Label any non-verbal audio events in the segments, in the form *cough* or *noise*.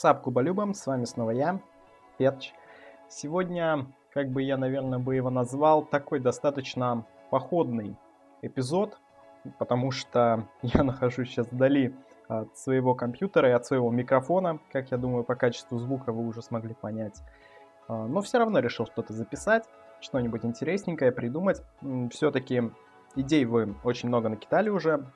Сап Куболюбом, с вами снова я, Перч. Сегодня, как бы я, наверное, бы его назвал, такой достаточно походный эпизод, потому что *laughs* я нахожусь сейчас вдали от своего компьютера и от своего микрофона, как я думаю, по качеству звука вы уже смогли понять. А, но все равно решил что-то записать, что-нибудь интересненькое придумать. Все-таки идей вы очень много накидали уже,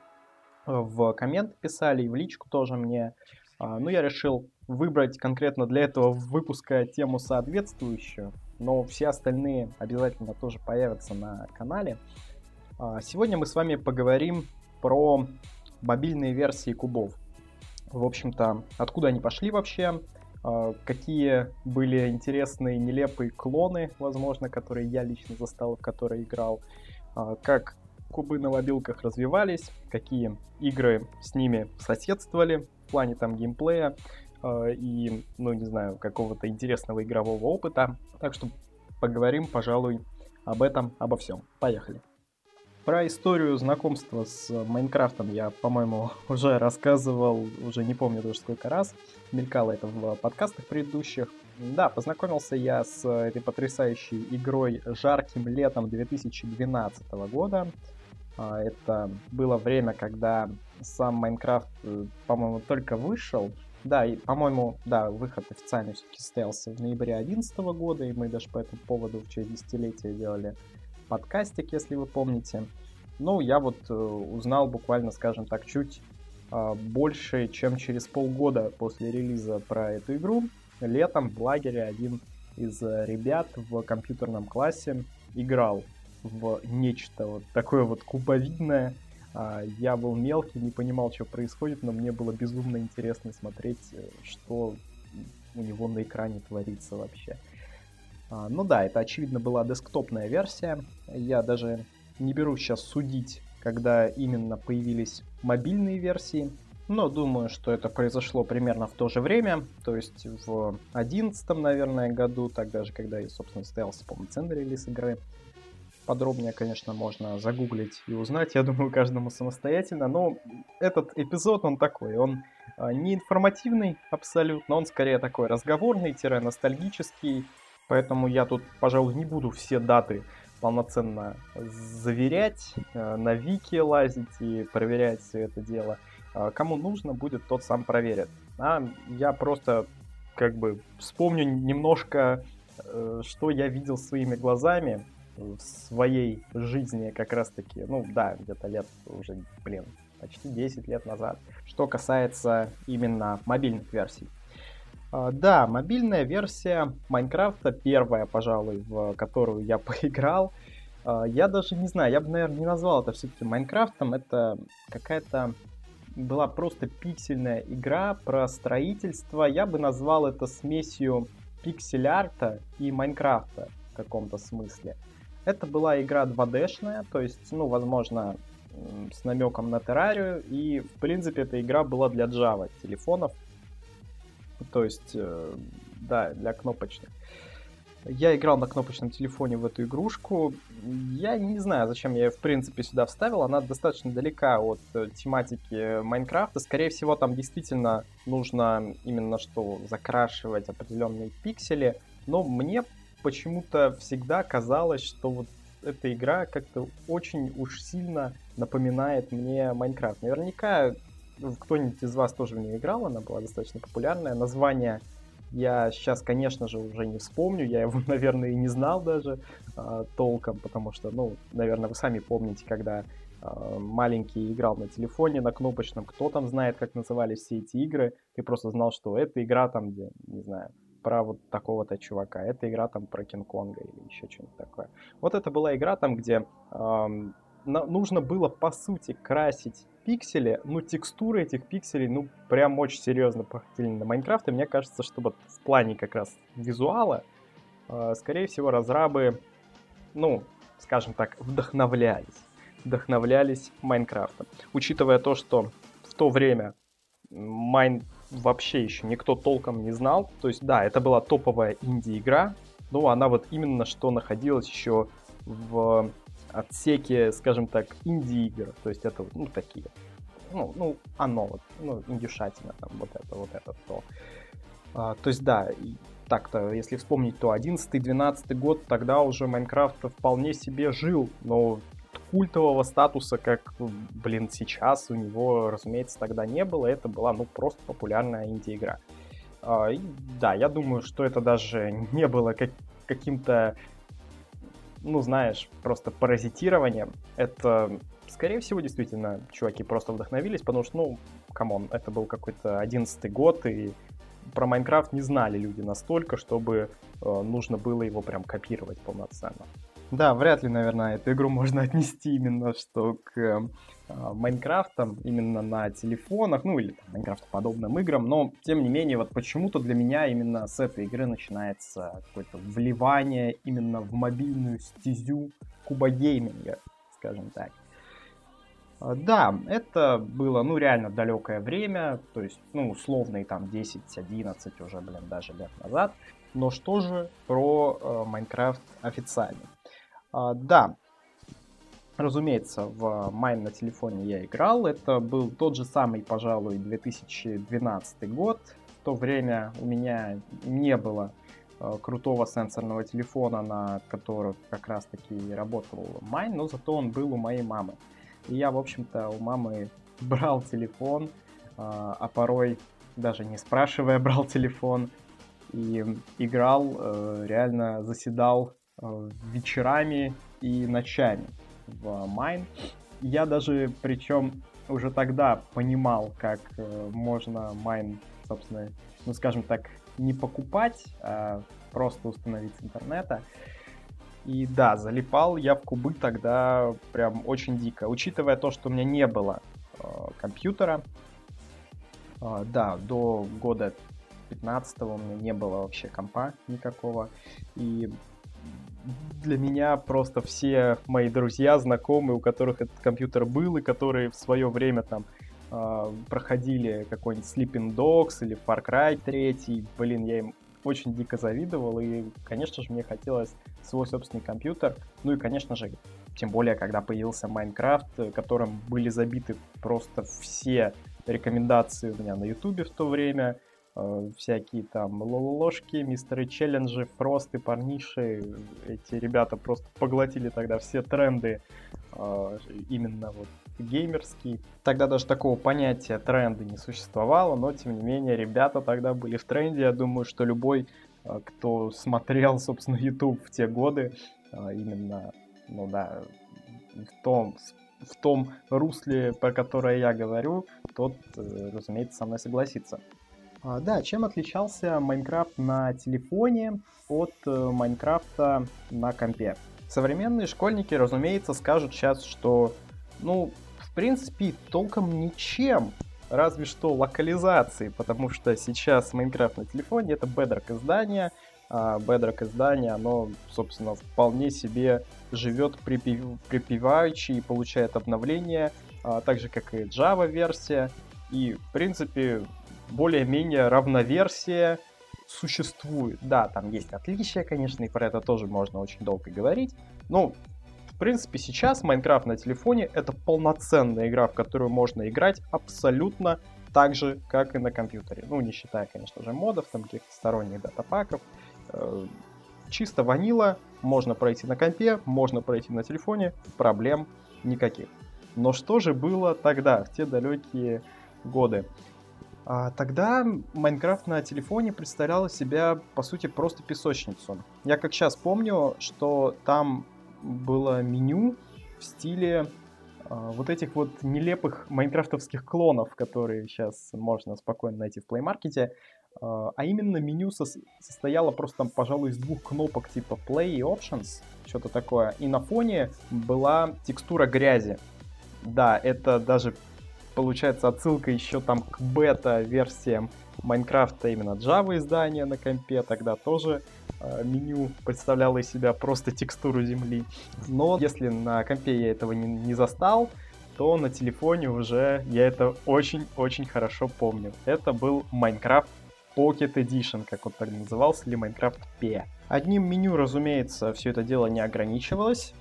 в комменты писали и в личку тоже мне. А, ну, я решил выбрать конкретно для этого выпуска тему соответствующую, но все остальные обязательно тоже появятся на канале. А, сегодня мы с вами поговорим про мобильные версии кубов. В общем-то, откуда они пошли вообще, а, какие были интересные, нелепые клоны, возможно, которые я лично застал, в которые играл, как кубы на мобилках развивались, какие игры с ними соседствовали, плане там геймплея и, ну, не знаю, какого-то интересного игрового опыта. Так что поговорим, пожалуй, об этом, обо всем. Поехали. Про историю знакомства с Майнкрафтом я, по-моему, *laughs* уже рассказывал, уже не помню даже сколько раз. Мелькало это в подкастах предыдущих. Да, познакомился я с этой потрясающей игрой жарким летом 2012 года. А, это было время, когда сам Майнкрафт, э, по-моему, только вышел. Да, и, по-моему, да, выход официально все-таки состоялся в ноябре 2011 года, и мы даже по этому поводу в честь десятилетия делали подкастик, если вы помните. Ну, я вот э, узнал буквально, скажем так, чуть э, больше, чем через полгода после релиза про эту игру. Летом в лагере один из ребят в компьютерном классе играл в нечто вот такое вот кубовидное. А, я был мелкий, не понимал, что происходит, но мне было безумно интересно смотреть, э, что у него на экране творится вообще. А, ну да, это очевидно была десктопная версия. Я даже не беру сейчас судить, когда именно появились мобильные версии. Но думаю, что это произошло примерно в то же время, то есть в одиннадцатом, наверное, году, тогда же, когда собственно, состоялся полноценный релиз игры. Подробнее, конечно, можно загуглить и узнать, я думаю, каждому самостоятельно. Но этот эпизод, он такой, он а, не информативный абсолютно, он скорее такой разговорный-ностальгический. Поэтому я тут, пожалуй, не буду все даты полноценно заверять, а, на вики лазить и проверять все это дело. А, кому нужно будет, тот сам проверит. А я просто как бы вспомню немножко, э, что я видел своими глазами, в своей жизни как раз-таки, ну да, где-то лет уже, блин, почти 10 лет назад. Что касается именно мобильных версий. Uh, да, мобильная версия Майнкрафта, первая, пожалуй, в которую я *laughs* поиграл. Uh, я даже не знаю, я бы, наверное, не назвал это все-таки Майнкрафтом. Это какая-то была просто пиксельная игра про строительство. Я бы назвал это смесью пиксель-арта и Майнкрафта в каком-то смысле. Это была игра 2D-шная, то есть, ну, возможно, с намеком на террарию, и, в принципе, эта игра была для Java телефонов, то есть, э, да, для кнопочных. Я играл на кнопочном телефоне в эту игрушку. Я не знаю, зачем я ее, в принципе, сюда вставил. Она достаточно далека от э, тематики Майнкрафта. Скорее всего, там действительно нужно именно что закрашивать определенные пиксели. Но мне почему-то всегда казалось, что вот эта игра как-то очень уж сильно напоминает мне Майнкрафт. Наверняка кто-нибудь из вас тоже в нее играл, она была достаточно популярная. Название я сейчас, конечно же, уже не вспомню, я его, *laughs* наверное, и не знал даже э, толком, потому что, ну, наверное, вы сами помните, когда э, маленький играл на телефоне, на кнопочном, кто там знает, как назывались все эти игры, ты просто знал, что это игра там, где, не знаю, про вот такого-то чувака. Это игра там про Кинг-Конга или еще что-нибудь такое. Вот это была игра там, где эм, нужно было по сути красить пиксели, ну текстуры этих пикселей, ну прям очень серьезно походили на Майнкрафт. И мне кажется, что вот в плане как раз визуала, э, скорее всего, разрабы, ну, скажем так, вдохновлялись. Вдохновлялись Майнкрафтом. Учитывая то, что в то время Майн вообще еще никто толком не знал. То есть, да, это была топовая инди-игра, но она вот именно что находилась еще в отсеке, скажем так, инди-игр. То есть это, ну, такие. Ну, ну, оно вот, ну, индюшатина там, вот это, вот это, то. А, то есть, да, так-то, если вспомнить, то 11-12 год, тогда уже Майнкрафт вполне себе жил, но культового статуса, как, блин, сейчас у него, разумеется, тогда не было. Это была, ну, просто популярная инди-игра. А, да, я думаю, что это даже *laughs* не было как, каким-то, ну, знаешь, просто паразитированием. Это, скорее всего, действительно, чуваки просто вдохновились, потому что, ну, come on, это был какой-то одиннадцатый год, и про Майнкрафт не знали люди настолько, чтобы э, нужно было его прям копировать полноценно. Да, вряд ли, наверное, эту игру можно *laughs* отнести именно что к э, Майнкрафтам, именно на телефонах, ну или Майнкрафт подобным играм, но тем не менее, вот почему-то для меня именно с этой игры начинается какое-то вливание именно в мобильную стезю кубогейминга, скажем так. А, да, это было, ну, реально далекое время, то есть, ну, условные там 10-11 уже, блин, даже лет назад. Но что же про э, Майнкрафт официально? А, да, разумеется, в Майн на телефоне я играл. Это был тот же самый, пожалуй, 2012 год. В то время у меня не было э, крутого сенсорного телефона, на котором как раз таки работал Майн, но зато он был у моей мамы. И я, в общем-то, у мамы *laughs* брал телефон, а, а порой даже не спрашивая *laughs* брал телефон и играл, э, реально заседал Э, вечерами и ночами в Майн. Я даже, причем, уже тогда понимал, как э, можно Майн, собственно, ну, скажем так, не покупать, а просто установить с интернета. И да, залипал я в кубы тогда прям очень дико. Учитывая то, что у меня не было э, компьютера, э, да, до года 15 у меня не было вообще компа никакого. И для меня просто все мои друзья, знакомые, у которых этот компьютер был, и которые в свое время там э, проходили какой-нибудь Sleeping Dogs или Far Cry 3, блин, я им очень дико завидовал, и, конечно же, мне хотелось свой собственный компьютер. Ну и, конечно же, тем более, когда появился Майнкрафт, которым были забиты просто все рекомендации у меня на Ютубе в то время, Э, всякие там ложки, мистеры челленджи, фросты, парниши. Эти ребята просто поглотили тогда все тренды э, именно вот геймерские. Тогда даже такого понятия тренды не существовало, но тем не менее ребята тогда были в тренде. Я думаю, что любой, э, кто смотрел, собственно, YouTube в те годы, именно, ну да, в том, в том русле, про которое я говорю, тот, разумеется, со мной согласится. А, да, чем отличался Майнкрафт на телефоне от э, Майнкрафта на компе? Современные школьники, разумеется, скажут сейчас, что, ну, в принципе, толком ничем, разве что локализации, потому что сейчас Майнкрафт на телефоне это Bedrock издание, а Bedrock издание, оно, собственно, вполне себе живет припев... припеваючи и получает обновления, а, так же, как и Java версия, и, в принципе, более-менее равноверсия существует. Да, там есть отличия, конечно, и про это тоже можно очень долго говорить. Но, в принципе, сейчас Майнкрафт на телефоне это полноценная игра, в которую можно играть абсолютно так же, как и на компьютере. Ну, не считая, конечно же, модов, там каких-то сторонних датапаков. Э, чисто ванила, можно пройти на компе, можно пройти на телефоне, проблем никаких. Но что же было тогда, в те далекие годы? А тогда Майнкрафт на телефоне представлял себя, по сути, просто песочницу. Я как сейчас помню, что там было меню в стиле а, вот этих вот нелепых майнкрафтовских клонов, которые сейчас можно спокойно найти в Play Market. А, а именно меню со состояло просто там, пожалуй, из двух кнопок типа Play и Options, что-то такое. И на фоне была текстура грязи. Да, это даже получается отсылка еще там к бета-версиям Майнкрафта именно Java издания на компе, тогда тоже э, меню представляло из себя просто текстуру земли. Но если на компе я этого не, не застал, то на телефоне уже я это очень-очень хорошо помню. Это был Minecraft Pocket Edition, как он так назывался, или Minecraft P. Одним меню, разумеется, все это дело не ограничивалось.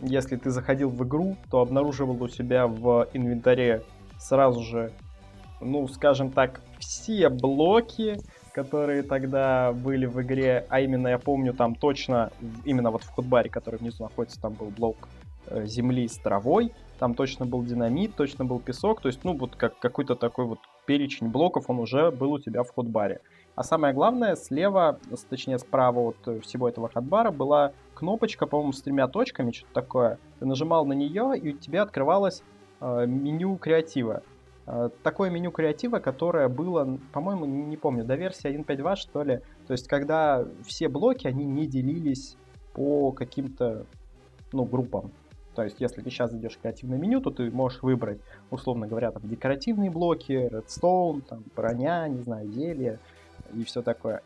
Если ты заходил в игру, то обнаруживал у себя в инвентаре сразу же, ну, скажем так, все блоки, которые тогда были в игре, а именно, я помню, там точно, именно вот в худбаре, который внизу находится, там был блок э, земли с травой, там точно был динамит, точно был песок, то есть, ну, вот как какой-то такой вот перечень блоков, он уже был у тебя в худбаре. А самое главное, слева, точнее справа от всего этого хатбара была кнопочка, по-моему, с тремя точками, что-то такое. Ты нажимал на нее, и у тебя открывалось э, меню креатива. Э, такое меню креатива, которое было, по-моему, не, помню, до версии 1.5.2, что ли. То есть, когда все блоки, они не делились по каким-то, ну, группам. То есть, если ты сейчас зайдешь в креативное меню, то ты можешь выбрать, условно говоря, там, декоративные блоки, редстоун, там, броня, не знаю, зелье и все такое.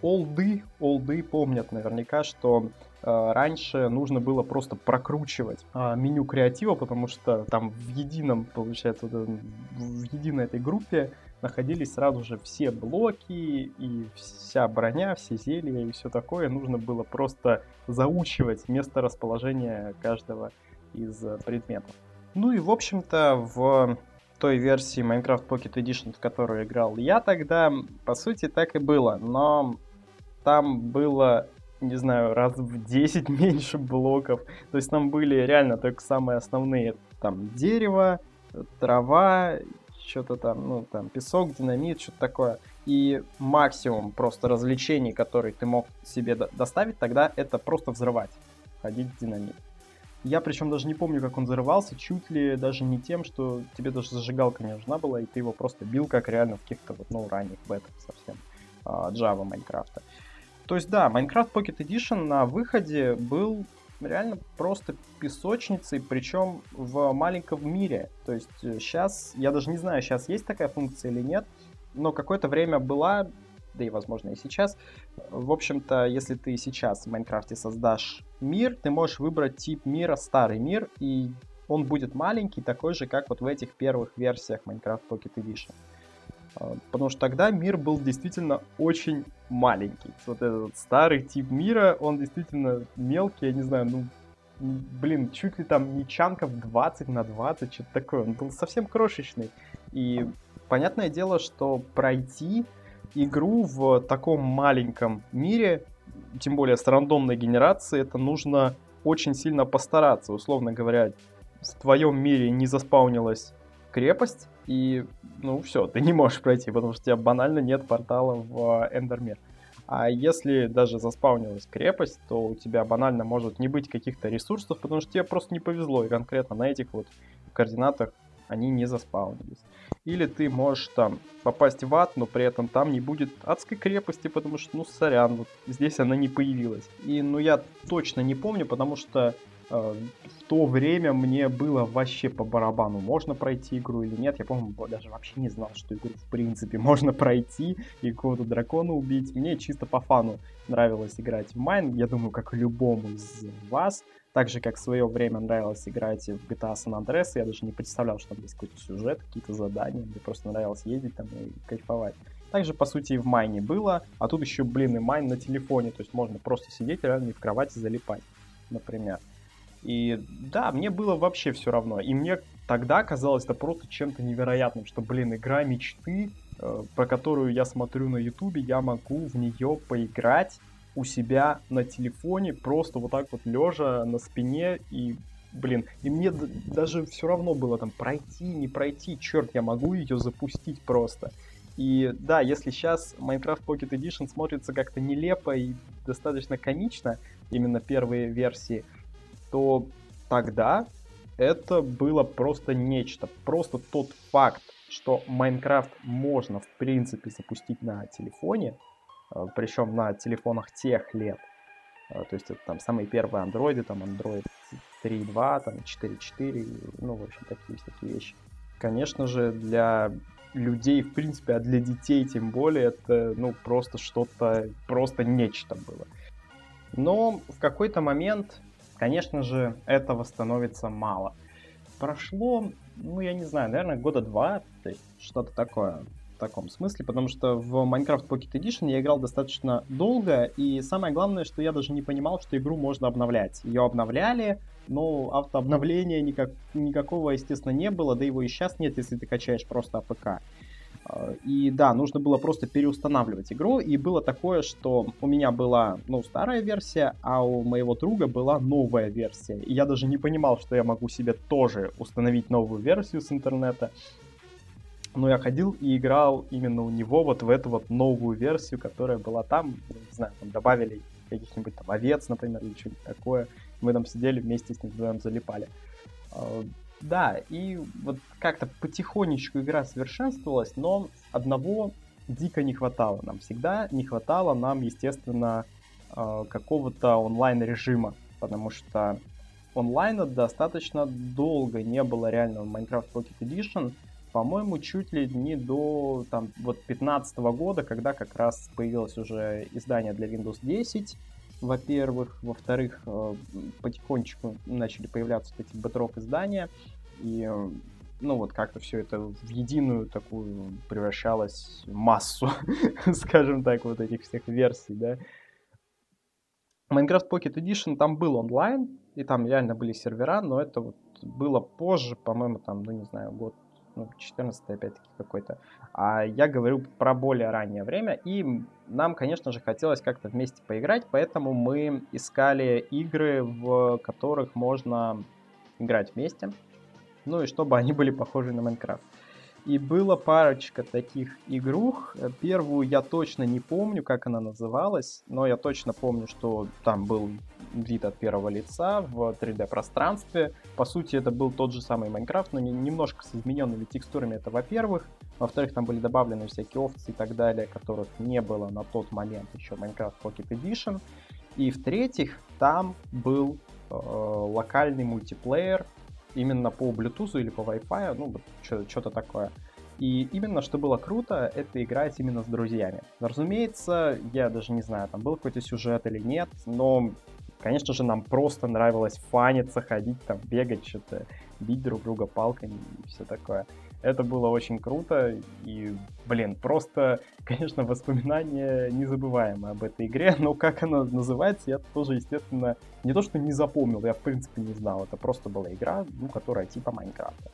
Олды, олды помнят наверняка, что э, раньше нужно было просто прокручивать э, меню креатива, потому что там в едином, получается, вот, в единой этой группе находились сразу же все блоки и вся броня, все зелья и все такое. Нужно было просто заучивать место расположения каждого из э, предметов. Ну и, в общем-то, в той версии Minecraft Pocket Edition, в которую играл я тогда, по сути, так и было. Но там было, не знаю, раз в 10 *laughs* меньше блоков. То есть там были реально только самые основные. Там дерево, трава, что-то там, ну, там, песок, динамит, что-то такое. И максимум просто развлечений, которые ты мог себе доставить тогда, это просто взрывать, ходить в динамит. Я причем даже не помню, как он взрывался, чуть ли даже не тем, что тебе даже зажигалка не нужна была, и ты его просто бил, как реально в каких-то вот, ну, ранних бетах совсем а, Java Майнкрафта. То есть, да, Minecraft Pocket Edition на выходе был реально просто песочницей, причем в маленьком мире. То есть сейчас, э, я даже не знаю, сейчас есть такая функция или нет, но какое-то время была, да и возможно и сейчас. В общем-то, если ты сейчас в Майнкрафте создашь мир, ты можешь выбрать тип мира старый мир, и он будет маленький, такой же, как вот в этих первых версиях Minecraft Pocket Edition. А, потому что тогда мир был действительно очень маленький. Вот этот старый тип мира, он действительно мелкий, я не знаю, ну, блин, чуть ли там не чанков 20 на 20, что-то такое. Он был совсем крошечный. И понятное дело, что пройти игру в таком маленьком мире, тем более с рандомной генерацией, это нужно очень сильно постараться. Условно говоря, в твоем мире не заспаунилась крепость, и, ну, все, ты не можешь пройти, потому что у тебя банально нет портала в Эндермир. А если даже заспаунилась крепость, то у тебя банально может не быть каких-то ресурсов, потому что тебе просто не повезло, и конкретно на этих вот координатах они не заспаунились. Или ты можешь там попасть в ад, но при этом там не будет адской крепости, потому что, ну, сорян, вот здесь она не появилась. И, ну, я точно не помню, потому что э, то время мне было вообще по барабану, можно пройти игру или нет. Я, по-моему, даже вообще не знал, что игру в принципе *laughs* можно пройти и какого-то дракона убить. Мне чисто по фану нравилось играть в Майн. Я думаю, как любому из вас. Так же, как в свое время нравилось играть в GTA San Andreas, я даже не представлял, что там есть какой-то сюжет, какие-то задания. Мне просто нравилось ездить там и кайфовать. Также, по сути, и в майне было, а тут еще, блин, и майн на телефоне, то есть можно просто сидеть реально и в кровати залипать, например. И да, мне было вообще все равно. И мне тогда казалось это просто чем-то невероятным, что, блин, игра мечты, э, про которую я смотрю на ютубе, я могу в нее поиграть у себя на телефоне, просто вот так вот лежа на спине и блин, и мне даже все равно было там пройти, не пройти, черт, я могу ее запустить просто. И да, если сейчас Minecraft Pocket Edition смотрится как-то нелепо и достаточно комично, именно первые версии, то тогда это было просто нечто. Просто тот факт, что Майнкрафт можно в принципе запустить на телефоне, э, причем на телефонах тех лет. Э, то есть это там самые первые андроиды, там Android 3.2, там 4.4, ну, в общем, такие всякие вещи. Конечно же, для людей, в принципе, а для детей тем более, это, ну, просто что-то, просто нечто было. Но в какой-то момент Конечно же, этого становится мало. Прошло, ну, я не знаю, наверное, года два, то есть что-то такое в таком смысле, потому что в Minecraft Pocket Edition я играл достаточно долго, и самое главное, что я даже не понимал, что игру можно обновлять. Ее обновляли, но автообновления никак, никакого, естественно, не было, да его и сейчас нет, если ты качаешь просто APK. А, и да, нужно было просто переустанавливать игру, и было такое, что у меня была, ну, старая версия, а у моего друга была новая версия. И я даже не понимал, что я могу себе тоже установить новую версию с интернета. Но я ходил и играл именно у него вот в эту вот новую версию, которая была там, не знаю, там добавили каких-нибудь там овец, например, или что-нибудь такое. Мы там сидели вместе с ним вдвоем залипали. Да, и вот как-то потихонечку игра совершенствовалась, но одного дико не хватало нам всегда. Не хватало нам, естественно, а, какого-то онлайн-режима, потому что онлайна достаточно долго не было реального Minecraft Pocket Edition, по-моему, чуть ли не до там, вот 15 года, когда как раз появилось уже издание для Windows 10, во-первых. Во-вторых, э, потихонечку начали появляться эти Bedrock издания, и э, ну вот как-то все это в единую такую превращалось массу, *laughs* скажем так, вот этих всех версий, да. Minecraft Pocket Edition там был онлайн, и там реально были сервера, но это вот было позже, по-моему, там, ну не знаю, год ну, 14 опять-таки какой-то. А я говорю про более раннее время, и нам, конечно же, хотелось как-то вместе поиграть, поэтому мы искали игры, в которых можно играть вместе, ну и чтобы они были похожи на Майнкрафт. И было парочка таких игрух. Первую я точно не помню, как она называлась, но я точно помню, что там был вид от первого лица в 3D-пространстве. По сути, это был тот же самый Майнкрафт, но немножко с измененными текстурами, это во-первых. Во-вторых, там были добавлены всякие овцы и так далее, которых не было на тот момент еще Minecraft Pocket Edition. И в-третьих, там был э, локальный мультиплеер, именно по Bluetooth или по Wi-Fi, ну, что-то такое. И именно, что было круто, это играть именно с друзьями. Разумеется, я даже не знаю, там был какой-то сюжет или нет, но, конечно же, нам просто нравилось фаниться, ходить там, бегать, что-то, бить друг друга палками и все такое. Это было очень круто, и, блин, просто, конечно, воспоминания незабываемые об этой игре, но как она называется, я тоже, естественно, не то что не запомнил, я в принципе не знал, это просто была игра, ну, которая типа Майнкрафта.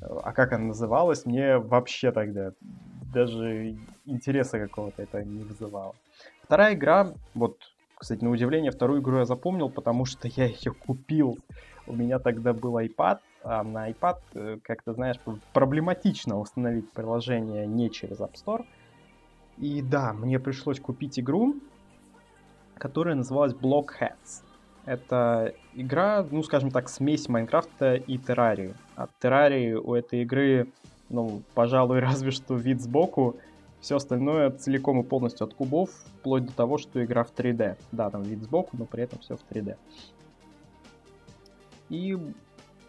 А как она называлась, мне вообще тогда даже интереса какого-то это не вызывало. Вторая игра, вот, кстати, на удивление, вторую игру я запомнил, потому что я ее купил. У меня тогда был iPad, а на iPad, э, как ты знаешь, проблематично установить приложение не через App Store. И да, мне пришлось купить игру, которая называлась Blockheads. Это игра, ну, скажем так, смесь Майнкрафта и Террарии. От Террарии у этой игры, ну, пожалуй, *laughs* разве что вид сбоку. Все остальное целиком и полностью от кубов, вплоть до того, что игра в 3D. Да, там вид сбоку, но при этом все в 3D. И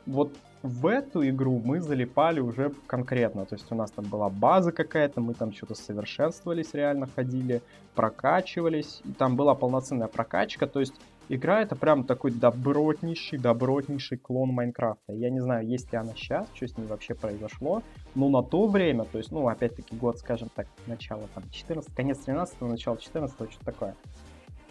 вот в эту игру мы залипали уже конкретно. То есть у нас там была база какая-то, мы там что-то совершенствовались, реально ходили, прокачивались. И там была полноценная прокачка. То есть игра это прям такой добротнейший, добротнейший клон Майнкрафта. Я не знаю, есть ли она сейчас, что с ней вообще произошло. Но на то время, то есть, ну, опять-таки год, скажем так, начало там 14, конец 13 начало 14 что-то такое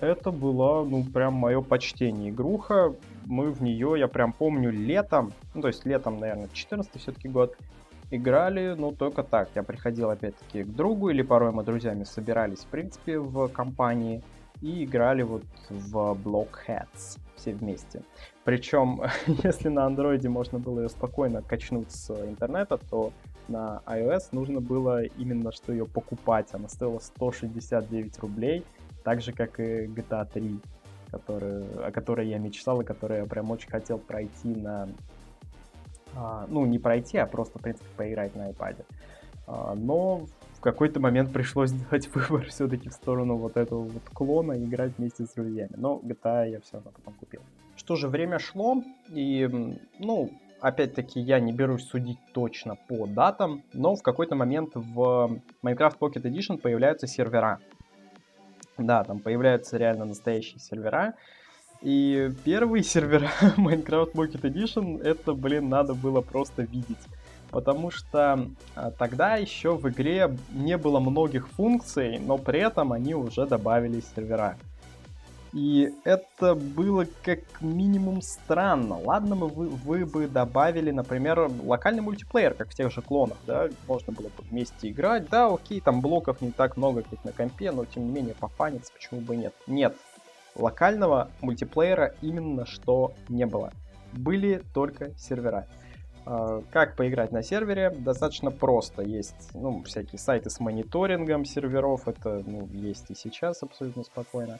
это была, ну, прям мое почтение. Игруха, мы в нее, я прям помню, летом, ну, то есть летом, наверное, 14 все-таки год, играли, ну, только так. Я приходил, опять-таки, к другу, или порой мы друзьями собирались, в принципе, в компании, и играли вот в Blockheads все вместе. Причем, *laughs* если на андроиде можно было ее спокойно качнуть с интернета, то на iOS нужно было именно что ее покупать. Она стоила 169 рублей, так же, как и GTA 3, который, о которой я мечтал и которую я прям очень хотел пройти на... А, ну, не пройти, а просто, в принципе, поиграть на iPad. А, но в какой-то момент пришлось сделать *laughs* выбор все-таки в сторону вот этого вот клона и играть вместе с друзьями. Но GTA я все равно потом купил. Что же, время шло, и, ну, опять-таки, я не берусь судить точно по датам, но в какой-то момент в Minecraft Pocket Edition появляются сервера. Да, там появляются реально настоящие сервера. И первые *laughs* сервера Minecraft Pocket Edition, это, блин, надо было просто видеть. Потому что а, тогда еще в игре не было многих функций, но при этом они уже добавили сервера. И это было как минимум странно. Ладно, мы, вы, вы бы добавили, например, локальный мультиплеер, как в тех же клонах, да, можно было бы вместе играть. Да, окей, там блоков не так много, как на компе, но тем не менее пофаниться, почему бы нет. Нет, локального мультиплеера именно что не было. Были только сервера. А, как поиграть на сервере? Достаточно просто. Есть ну, всякие сайты с мониторингом серверов. Это ну, есть и сейчас абсолютно спокойно.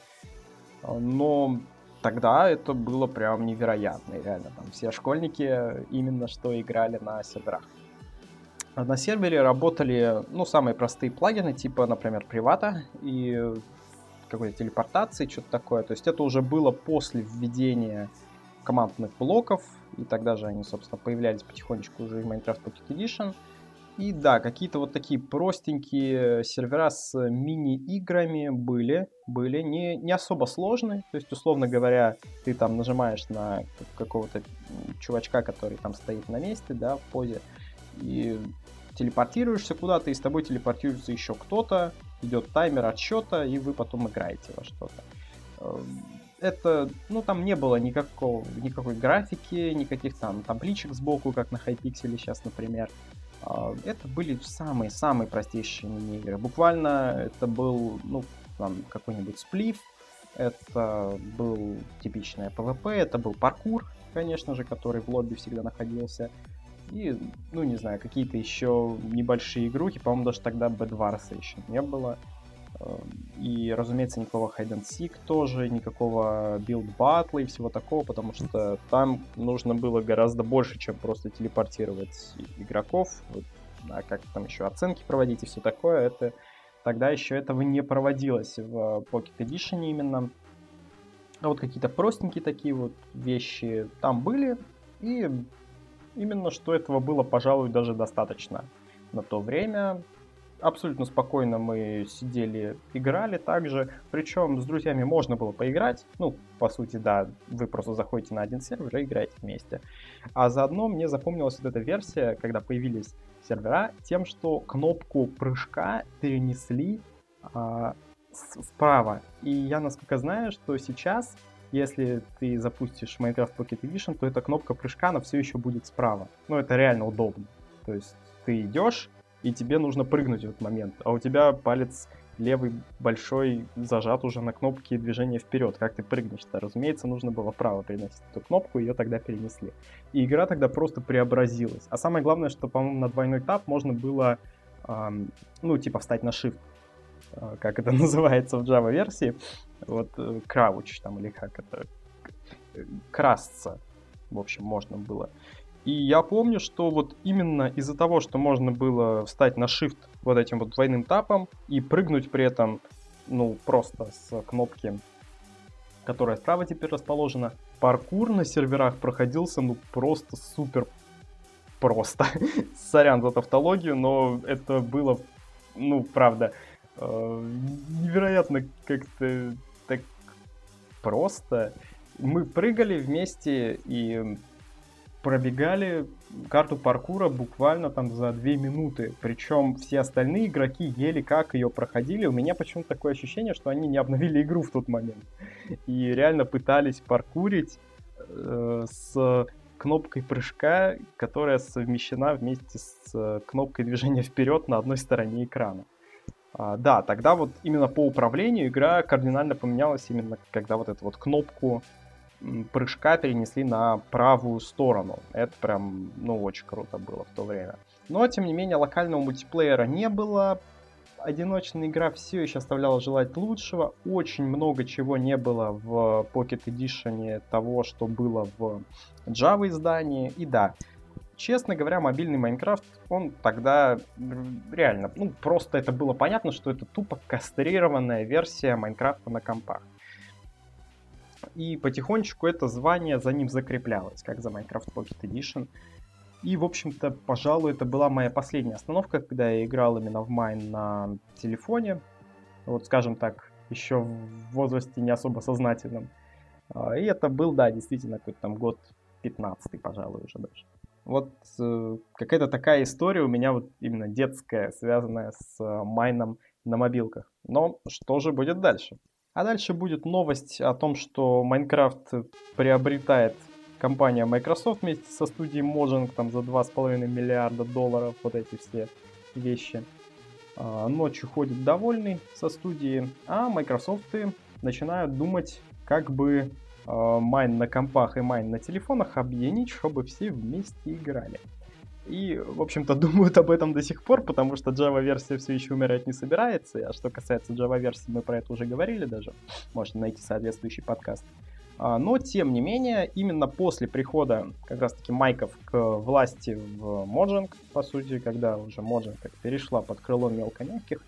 А, но тогда это было прям невероятно. реально, там все школьники именно что играли на серверах. А на сервере работали, ну, самые простые плагины, типа, например, привата и какой-то телепортации, что-то такое. То есть это уже было после введения командных блоков, и тогда же они, собственно, появлялись потихонечку уже в Minecraft Pocket Edition. И да, какие-то вот такие простенькие сервера с мини-играми были, были не, не особо сложные. То есть, условно говоря, ты там нажимаешь на какого-то чувачка, который там стоит на месте, да, в позе, и телепортируешься куда-то, и с тобой телепортируется еще кто-то, идет таймер отсчета, и вы потом играете во что-то. Это, ну, там не было никакого, никакой графики, никаких там табличек сбоку, как на Hypixel сейчас, например. А, это были самые-самые простейшие мини-игры. Буквально это был, ну, там, какой-нибудь сплив, это был типичное PvP, это был паркур, конечно же, который в лобби всегда находился. И, ну, не знаю, какие-то еще небольшие игрухи, по-моему, даже тогда Bedwars еще не было. И, разумеется, никакого hide and seek тоже, никакого build battle и всего такого, потому что там нужно было гораздо больше, чем просто телепортировать игроков, а как там еще оценки проводить и все такое, это тогда еще этого не проводилось в Pocket Edition именно. А вот какие-то простенькие такие вот вещи там были, и именно что этого было, пожалуй, даже достаточно на то время абсолютно спокойно мы сидели, играли также. Причем с друзьями можно было поиграть. Ну, по сути, да, вы просто заходите на один сервер и играете вместе. А заодно мне запомнилась вот эта версия, когда появились сервера, тем, что кнопку прыжка перенесли а, справа. И я, насколько знаю, что сейчас, если ты запустишь Minecraft Pocket Edition, то эта кнопка прыжка, она все еще будет справа. Ну, это реально удобно. То есть ты идешь, и тебе нужно прыгнуть в этот момент, а у тебя палец левый большой зажат уже на кнопке движения вперед. Как ты прыгнешь-то? Разумеется, нужно было вправо переносить эту кнопку, ее тогда перенесли. И игра тогда просто преобразилась. А самое главное, что, по-моему, на двойной тап можно было, эм, ну, типа, встать на shift, э, как это *laughs* называется в Java-версии. Вот, э, там, или как это, красться, в общем, можно было. И я помню, что вот именно из-за того, что можно было встать на Shift вот этим вот двойным тапом и прыгнуть при этом, ну, просто с кнопки, которая справа теперь расположена, паркур на серверах проходился, ну, просто супер просто. *laughs* Сорян за тавтологию, но это было, ну, правда, э, невероятно как-то так просто. Мы прыгали вместе, и пробегали карту паркура буквально там за две минуты. Причем все остальные игроки еле как ее проходили. У меня почему-то такое ощущение, что они не обновили игру в тот момент. И реально пытались паркурить э, с кнопкой прыжка, которая совмещена вместе с э, кнопкой движения вперед на одной стороне экрана. А, да, тогда вот именно по управлению игра кардинально поменялась именно когда вот эту вот кнопку прыжка перенесли на правую сторону. Это прям, ну, очень круто было в то время. Но, тем не менее, локального мультиплеера не было. Одиночная игра все еще оставляла желать лучшего. Очень много чего не было в Pocket Edition того, что было в Java издании. И да, честно говоря, мобильный Майнкрафт, он тогда реально, ну, просто это было понятно, что это тупо кастрированная версия Майнкрафта на компах и потихонечку это звание за ним закреплялось, как за Minecraft Pocket Edition. И, в общем-то, пожалуй, это была моя последняя остановка, когда я играл именно в Майн на телефоне. Вот, скажем так, еще в возрасте не особо сознательном. А, и это был, да, действительно, какой-то там год 15 пожалуй, уже даже. Вот э, какая-то такая история у меня вот именно детская, связанная с э, майном на мобилках. Но что же будет дальше? А дальше будет новость о том, что Minecraft приобретает компания Microsoft вместе со студией Mojang там за 2,5 миллиарда долларов, вот эти все вещи. А, Нотч уходит довольный со студии, а Microsoft начинают думать, как бы а, майн на компах и майн на телефонах объединить, чтобы все вместе играли. И, в общем-то, *laughs* думают об этом до сих пор, потому что Java-версия все еще умирать не собирается. А что касается Java-версии, мы про это уже говорили даже. Можно найти соответствующий подкаст. А, но, тем не менее, именно после прихода как раз-таки майков к власти в Mojang, по сути, когда уже Mojang перешла под крыло мелкомягких,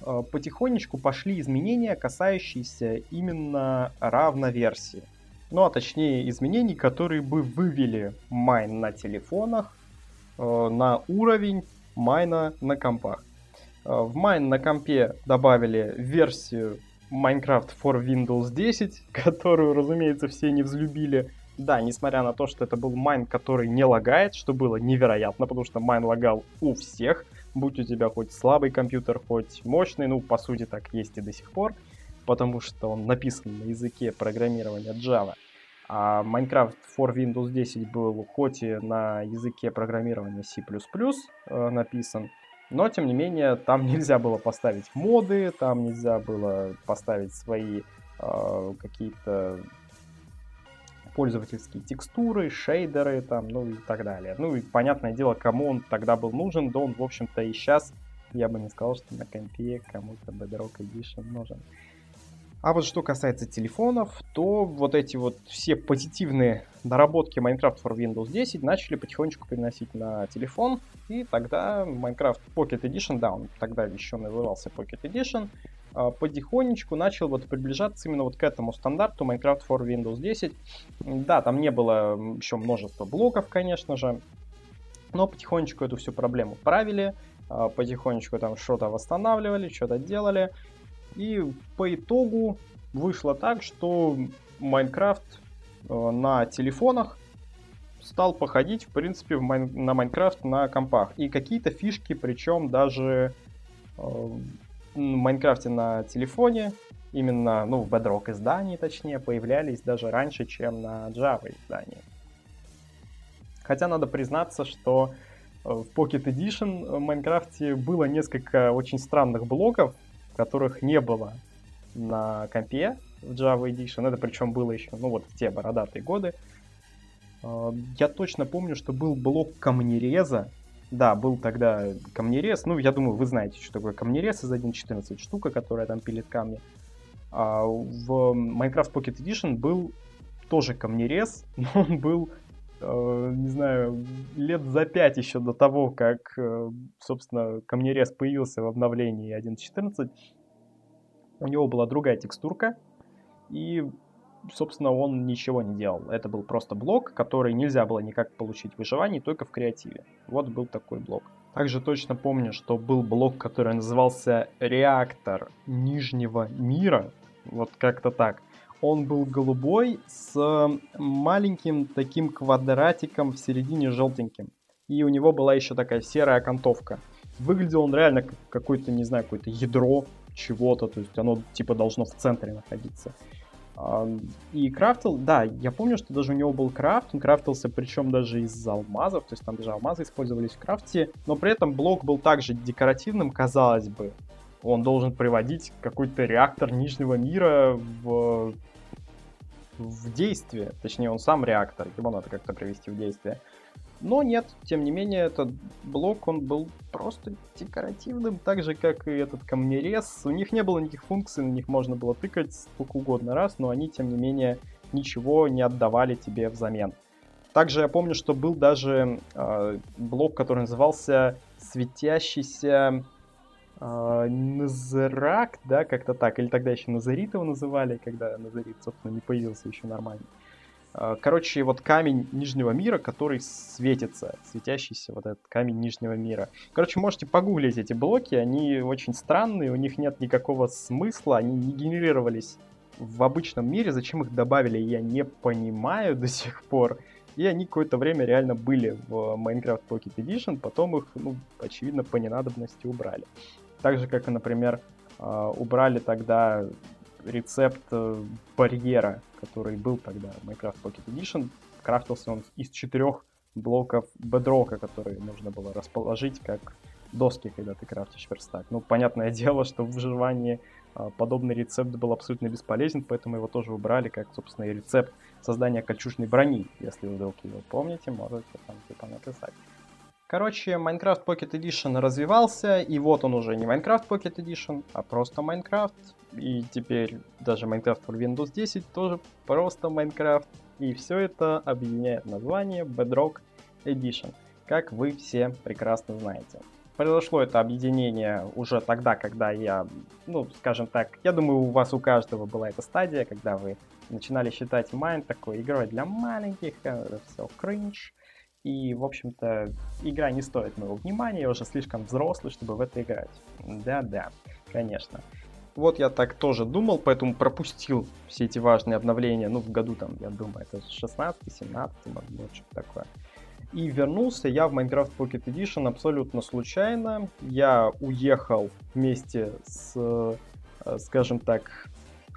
а, потихонечку пошли изменения, касающиеся именно равноверсии. Ну, а точнее, изменений, которые бы вывели майн на телефонах на уровень майна на компах. В майн на компе добавили версию Minecraft for Windows 10, *laughs* которую, разумеется, все не взлюбили. Да, несмотря на то, что это был майн, который не лагает, что было невероятно, потому что майн лагал у всех, будь у тебя хоть слабый компьютер, хоть мощный, ну, по сути, так есть и до сих пор, потому что он написан на языке программирования Java. А Minecraft for Windows 10 был хоть и на языке программирования C++ э, написан, но, тем не менее, там *laughs* нельзя было поставить моды, там нельзя было поставить свои э, какие-то пользовательские текстуры, шейдеры там, ну и так далее. Ну и понятное дело, кому он тогда был нужен, да он, в общем-то, и сейчас, я бы не сказал, что на компе кому-то Bedrock Edition нужен. А вот что касается телефонов, то вот эти вот все позитивные доработки Minecraft for Windows 10 начали потихонечку переносить на телефон, и тогда Minecraft Pocket Edition, да, он тогда еще назывался Pocket Edition, а, потихонечку начал вот приближаться именно вот к этому стандарту Minecraft for Windows 10. Да, там не было еще множества блоков, конечно же, но потихонечку эту всю проблему правили, а, потихонечку там что-то восстанавливали, что-то делали, и по итогу вышло так, что Майнкрафт э, на телефонах стал походить, в принципе, на Майнкрафт на компах. И какие-то фишки, причем даже э, в Майнкрафте на телефоне, именно, ну, в Bedrock издании, точнее, появлялись даже раньше, чем на Java издании. Хотя надо признаться, что э, в Pocket Edition в Майнкрафте было несколько очень странных блоков, которых не было на компе в Java Edition. Это причем было еще, ну вот в те бородатые годы. А, я точно помню, что был блок камнереза. Да, был тогда камнерез. Ну, я думаю, вы знаете, что такое камнерез из 1.14 штука, которая там пилит камни. А в Minecraft Pocket Edition был тоже камнерез, *laughs* но он был, не знаю, лет за пять еще до того, как, э, собственно, камнерез появился в обновлении 1.14 у него была другая текстурка, и, собственно, он ничего не делал. Это был просто блок, который нельзя было никак получить в выживании, только в креативе. Вот был такой блок. Также точно помню, что был блок, который назывался «Реактор Нижнего мира», вот как-то так. Он был голубой с маленьким таким квадратиком в середине желтеньким. И у него была еще такая серая окантовка. Выглядел он реально как какое-то, не знаю, какое-то ядро чего-то, то есть оно типа должно в центре находиться. И крафтил, да, я помню, что даже у него был крафт, он крафтился причем даже из алмазов, то есть там даже алмазы использовались в крафте, но при этом блок был также декоративным, казалось бы. Он должен приводить какой-то реактор нижнего мира в, в действие, точнее он сам реактор, его надо как-то привести в действие. Но нет, тем не менее, этот блок, он был просто декоративным, так же, как и этот камнерез. У них не было никаких функций, на них можно было тыкать сколько угодно раз, но они, тем не менее, ничего не отдавали тебе взамен. Также я помню, что был даже э, блок, который назывался «Светящийся Назарак», да, как-то так, или тогда еще Назарит его называли, когда Назарит, собственно, не появился еще нормально. А, короче, вот камень Нижнего мира, который светится, светящийся вот этот камень Нижнего мира. Короче, можете погуглить эти блоки, они очень странные, у них нет никакого смысла, они не генерировались в обычном мире, зачем их добавили, я не понимаю до сих пор. И они какое-то время реально были в Minecraft Pocket Edition, потом их, ну, очевидно, по ненадобности убрали. Так же, как и, например, а, убрали тогда рецепт э, барьера, который был тогда в Minecraft Pocket Edition. Крафтился он из четырех блоков бедрока, которые нужно было расположить как доски, когда ты крафтишь верстак. Ну, понятное *laughs* дело, что в выживании а, подобный рецепт был абсолютно бесполезен, поэтому его тоже убрали, как, собственно, и рецепт создания кольчужной брони. Если вдруг его помните, можете там типа написать. Короче, Minecraft Pocket Edition развивался, и вот он уже не Minecraft Pocket Edition, а просто Minecraft. И теперь даже Minecraft for Windows 10 тоже просто Minecraft. И все это объединяет название Bedrock Edition, как вы все прекрасно знаете. Произошло это объединение уже тогда, когда я, ну, скажем так, я думаю, у вас у каждого была эта стадия, когда вы начинали считать Mine такой игрой для маленьких, это все кринж. И, в общем-то, игра не стоит моего внимания, я уже слишком взрослый, чтобы в это играть. Да-да, конечно. Вот я так тоже думал, поэтому пропустил все эти важные обновления, ну, в году там, я думаю, это 16 17 может быть, что-то такое. И вернулся я в Minecraft Pocket Edition абсолютно случайно. Я уехал вместе с, э, скажем так,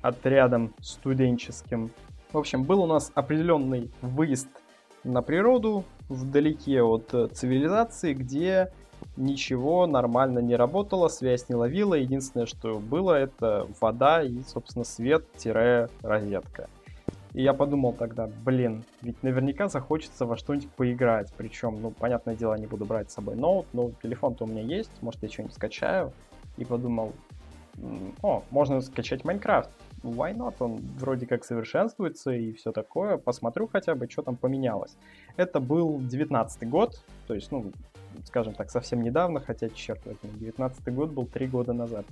отрядом студенческим. В общем, был у нас определенный выезд на природу, вдалеке от э, цивилизации, где ничего нормально не работало, связь не ловила. Единственное, что было, это вода и, собственно, свет-розетка. И я подумал тогда, блин, ведь наверняка захочется во что-нибудь поиграть. Причем, ну, понятное дело, не буду брать с собой ноут, но телефон-то у меня есть, может, я что-нибудь скачаю. И подумал, о, можно скачать Майнкрафт. Why not? Он вроде как совершенствуется и все такое. Посмотрю хотя бы, что там поменялось. Это был 19 год, то есть, ну, скажем так, совсем недавно, хотя, черт возьми, 19 год был 3 года назад.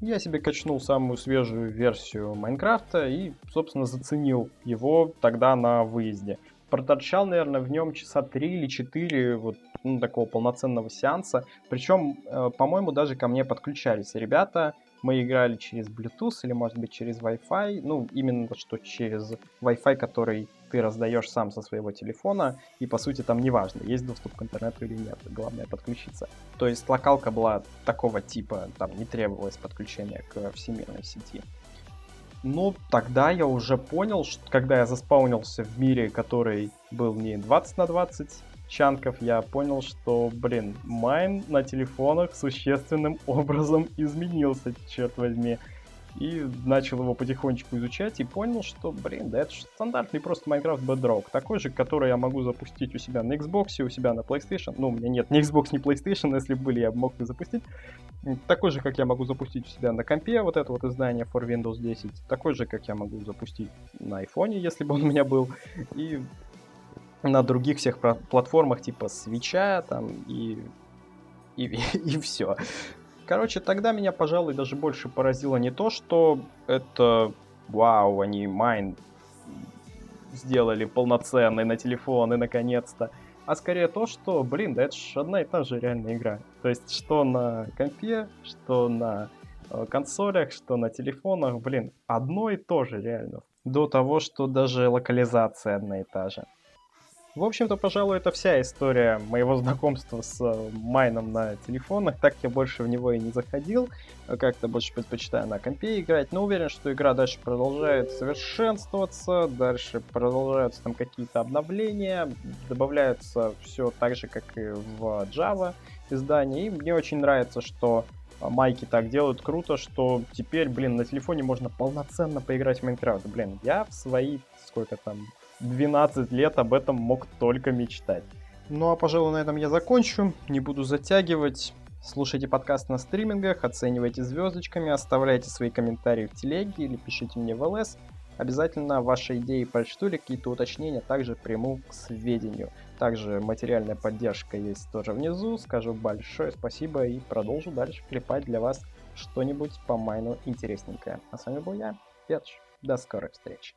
Я себе качнул самую свежую версию Майнкрафта и, собственно, заценил его тогда на выезде. Проторчал, наверное, в нем часа 3 или 4 вот ну, такого полноценного сеанса. Причем, э, по-моему, даже ко мне подключались ребята, мы играли через Bluetooth или, может быть, через Wi-Fi. Ну, именно что через Wi-Fi, который ты раздаешь сам со своего телефона, и, по сути, там неважно, есть доступ к интернету или нет, главное подключиться. То есть локалка была такого типа, там не требовалось подключения к всемирной сети. Ну, тогда я уже понял, что когда я заспаунился в мире, который был не 20 на 20, чанков, я понял, что, блин, майн на телефонах существенным *laughs* образом изменился, черт возьми. И начал его потихонечку изучать и понял, что, блин, да это же стандартный просто Minecraft Bedrock. Такой же, который я могу запустить у себя на Xbox, у себя на PlayStation. Ну, у меня нет ни Xbox, ни PlayStation, *laughs* если бы были, я бы мог их запустить. Такой же, как я могу запустить у себя на компе, вот это вот издание for Windows 10. Такой же, как я могу запустить на iPhone, если бы он у меня был. И на других всех платформах типа свеча там и, и, *laughs* и все. Короче, тогда меня, пожалуй, даже больше поразило не то, что это вау, они майн сделали полноценный на телефоны наконец-то, а скорее то, что, блин, да это же одна и та же реальная игра. То есть что на компе, что на э, консолях, что на телефонах, блин, одно и то же реально. До того, что даже локализация одна и та же. В общем-то, пожалуй, это вся история моего знакомства с э, майном на телефонах. Так я больше в него и не заходил. Как-то больше предпочитаю на компе играть. Но уверен, что игра дальше продолжает совершенствоваться. Дальше продолжаются там какие-то обновления. Добавляются все так же, как и в Java издании. И мне очень нравится, что майки так делают круто, что теперь, блин, на телефоне можно полноценно поиграть в Майнкрафт. Блин, я в свои, сколько там, 12 лет об этом мог только мечтать. Ну а, пожалуй, на этом я закончу. Не буду затягивать. Слушайте подкаст на стримингах, оценивайте звездочками, оставляйте свои комментарии в телеге или пишите мне в ЛС. Обязательно ваши идеи прочту или какие-то уточнения также приму к сведению. Также материальная поддержка есть тоже внизу. Скажу большое спасибо и продолжу дальше клепать для вас что-нибудь по майну интересненькое. А с вами был я, Петш. До скорой встречи.